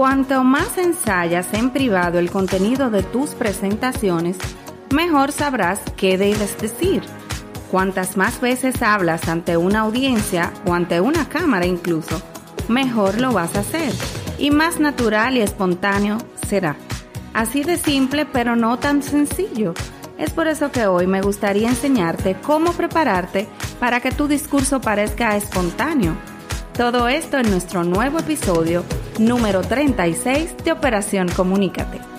Cuanto más ensayas en privado el contenido de tus presentaciones, mejor sabrás qué debes decir. Cuantas más veces hablas ante una audiencia o ante una cámara incluso, mejor lo vas a hacer y más natural y espontáneo será. Así de simple pero no tan sencillo. Es por eso que hoy me gustaría enseñarte cómo prepararte para que tu discurso parezca espontáneo. Todo esto en nuestro nuevo episodio número 36 de Operación Comunícate.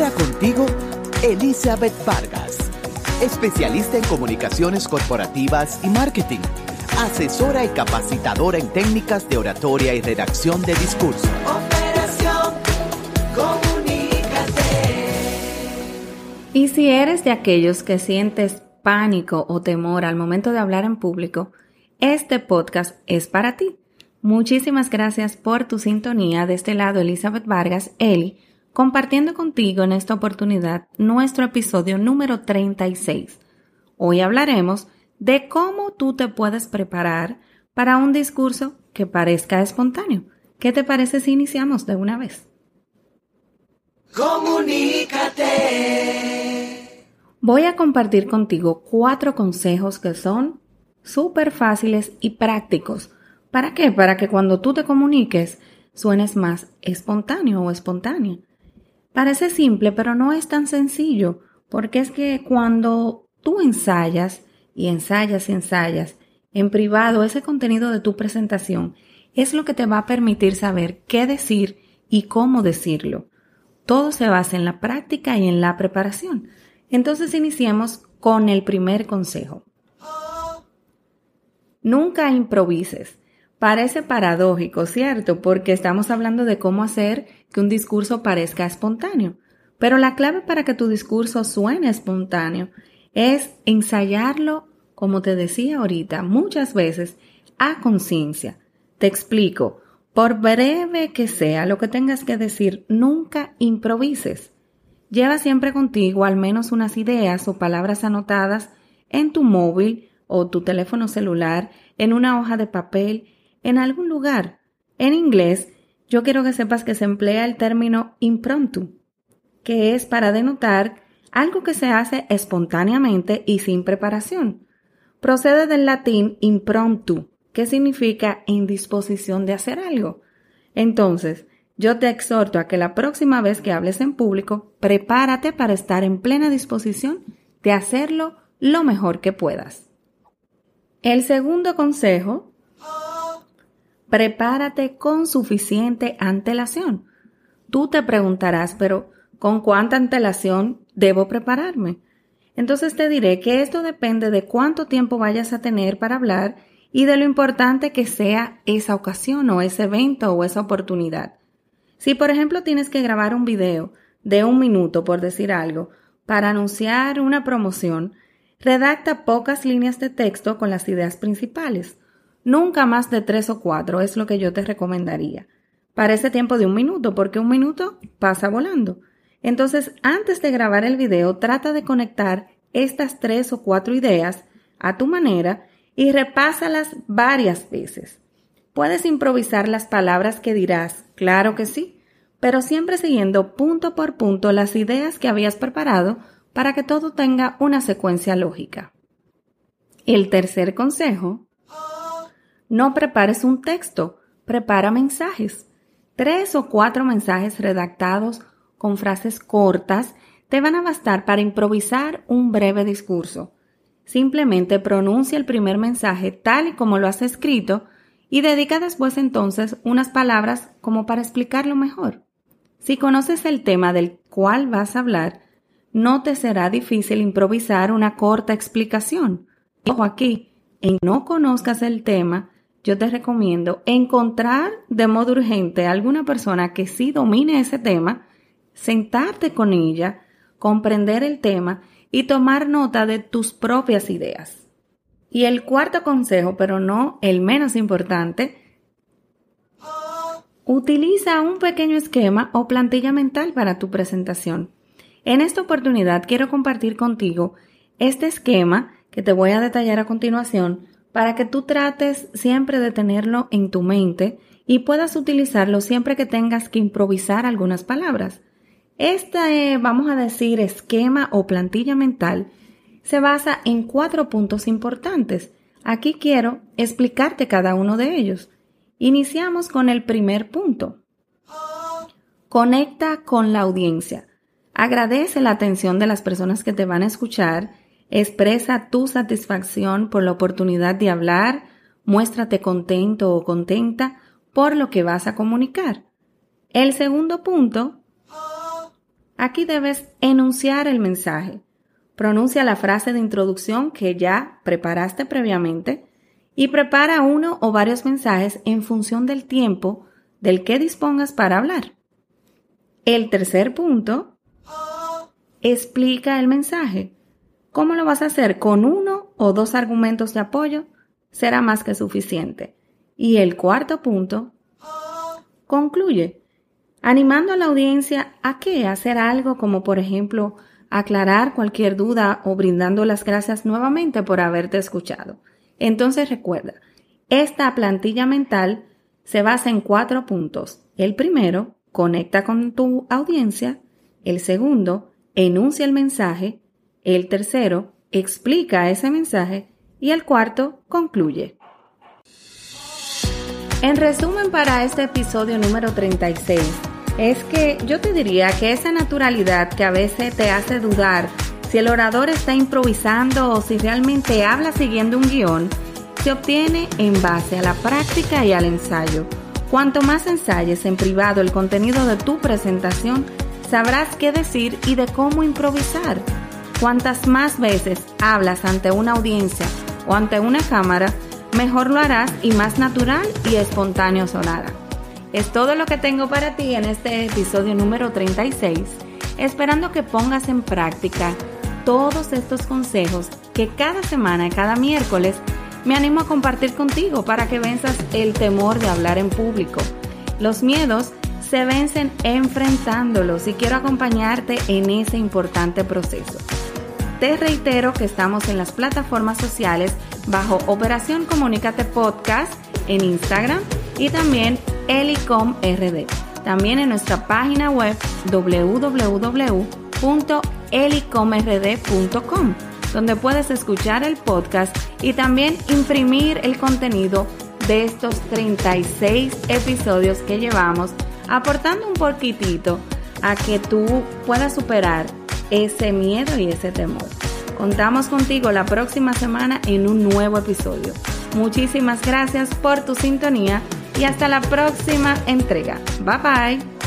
Ahora contigo, Elizabeth Vargas, especialista en comunicaciones corporativas y marketing, asesora y capacitadora en técnicas de oratoria y redacción de discurso. Operación Comunícate. Y si eres de aquellos que sientes pánico o temor al momento de hablar en público, este podcast es para ti. Muchísimas gracias por tu sintonía. De este lado, Elizabeth Vargas, Eli compartiendo contigo en esta oportunidad nuestro episodio número 36. Hoy hablaremos de cómo tú te puedes preparar para un discurso que parezca espontáneo. ¿Qué te parece si iniciamos de una vez? Comunícate. Voy a compartir contigo cuatro consejos que son súper fáciles y prácticos. ¿Para qué? Para que cuando tú te comuniques suenes más espontáneo o espontánea. Parece simple, pero no es tan sencillo, porque es que cuando tú ensayas y ensayas y ensayas en privado ese contenido de tu presentación, es lo que te va a permitir saber qué decir y cómo decirlo. Todo se basa en la práctica y en la preparación. Entonces iniciemos con el primer consejo. Nunca improvises. Parece paradójico, ¿cierto? Porque estamos hablando de cómo hacer que un discurso parezca espontáneo. Pero la clave para que tu discurso suene espontáneo es ensayarlo, como te decía ahorita, muchas veces a conciencia. Te explico. Por breve que sea lo que tengas que decir, nunca improvises. Lleva siempre contigo al menos unas ideas o palabras anotadas en tu móvil o tu teléfono celular, en una hoja de papel en algún lugar. En inglés, yo quiero que sepas que se emplea el término impromptu, que es para denotar algo que se hace espontáneamente y sin preparación. Procede del latín impromptu, que significa indisposición de hacer algo. Entonces, yo te exhorto a que la próxima vez que hables en público, prepárate para estar en plena disposición de hacerlo lo mejor que puedas. El segundo consejo prepárate con suficiente antelación. Tú te preguntarás, pero ¿con cuánta antelación debo prepararme? Entonces te diré que esto depende de cuánto tiempo vayas a tener para hablar y de lo importante que sea esa ocasión o ese evento o esa oportunidad. Si por ejemplo tienes que grabar un video de un minuto, por decir algo, para anunciar una promoción, redacta pocas líneas de texto con las ideas principales. Nunca más de tres o cuatro es lo que yo te recomendaría. Para ese tiempo de un minuto, porque un minuto pasa volando. Entonces, antes de grabar el video, trata de conectar estas tres o cuatro ideas a tu manera y repásalas varias veces. Puedes improvisar las palabras que dirás, claro que sí, pero siempre siguiendo punto por punto las ideas que habías preparado para que todo tenga una secuencia lógica. El tercer consejo no prepares un texto, prepara mensajes. Tres o cuatro mensajes redactados con frases cortas te van a bastar para improvisar un breve discurso. Simplemente pronuncia el primer mensaje tal y como lo has escrito y dedica después entonces unas palabras como para explicarlo mejor. Si conoces el tema del cual vas a hablar, no te será difícil improvisar una corta explicación. Ojo aquí, en no conozcas el tema, yo te recomiendo encontrar de modo urgente alguna persona que sí domine ese tema, sentarte con ella, comprender el tema y tomar nota de tus propias ideas. Y el cuarto consejo, pero no el menos importante, utiliza un pequeño esquema o plantilla mental para tu presentación. En esta oportunidad quiero compartir contigo este esquema que te voy a detallar a continuación para que tú trates siempre de tenerlo en tu mente y puedas utilizarlo siempre que tengas que improvisar algunas palabras. Este, vamos a decir, esquema o plantilla mental se basa en cuatro puntos importantes. Aquí quiero explicarte cada uno de ellos. Iniciamos con el primer punto. Conecta con la audiencia. Agradece la atención de las personas que te van a escuchar Expresa tu satisfacción por la oportunidad de hablar, muéstrate contento o contenta por lo que vas a comunicar. El segundo punto, aquí debes enunciar el mensaje. Pronuncia la frase de introducción que ya preparaste previamente y prepara uno o varios mensajes en función del tiempo del que dispongas para hablar. El tercer punto, explica el mensaje. ¿Cómo lo vas a hacer? ¿Con uno o dos argumentos de apoyo? Será más que suficiente. Y el cuarto punto, concluye, animando a la audiencia a que hacer algo como por ejemplo aclarar cualquier duda o brindando las gracias nuevamente por haberte escuchado. Entonces recuerda, esta plantilla mental se basa en cuatro puntos. El primero, conecta con tu audiencia. El segundo, enuncia el mensaje. El tercero explica ese mensaje y el cuarto concluye. En resumen para este episodio número 36, es que yo te diría que esa naturalidad que a veces te hace dudar si el orador está improvisando o si realmente habla siguiendo un guion, se obtiene en base a la práctica y al ensayo. Cuanto más ensayes en privado el contenido de tu presentación, sabrás qué decir y de cómo improvisar. Cuantas más veces hablas ante una audiencia o ante una cámara, mejor lo harás y más natural y espontáneo sonará. Es todo lo que tengo para ti en este episodio número 36, esperando que pongas en práctica todos estos consejos que cada semana y cada miércoles me animo a compartir contigo para que venzas el temor de hablar en público. Los miedos se vencen enfrentándolos y quiero acompañarte en ese importante proceso. Te reitero que estamos en las plataformas sociales bajo Operación Comunícate Podcast en Instagram y también Elicom RD. También en nuestra página web www.elicomrd.com, donde puedes escuchar el podcast y también imprimir el contenido de estos 36 episodios que llevamos, aportando un poquitito a que tú puedas superar ese miedo y ese temor. Contamos contigo la próxima semana en un nuevo episodio. Muchísimas gracias por tu sintonía y hasta la próxima entrega. Bye bye.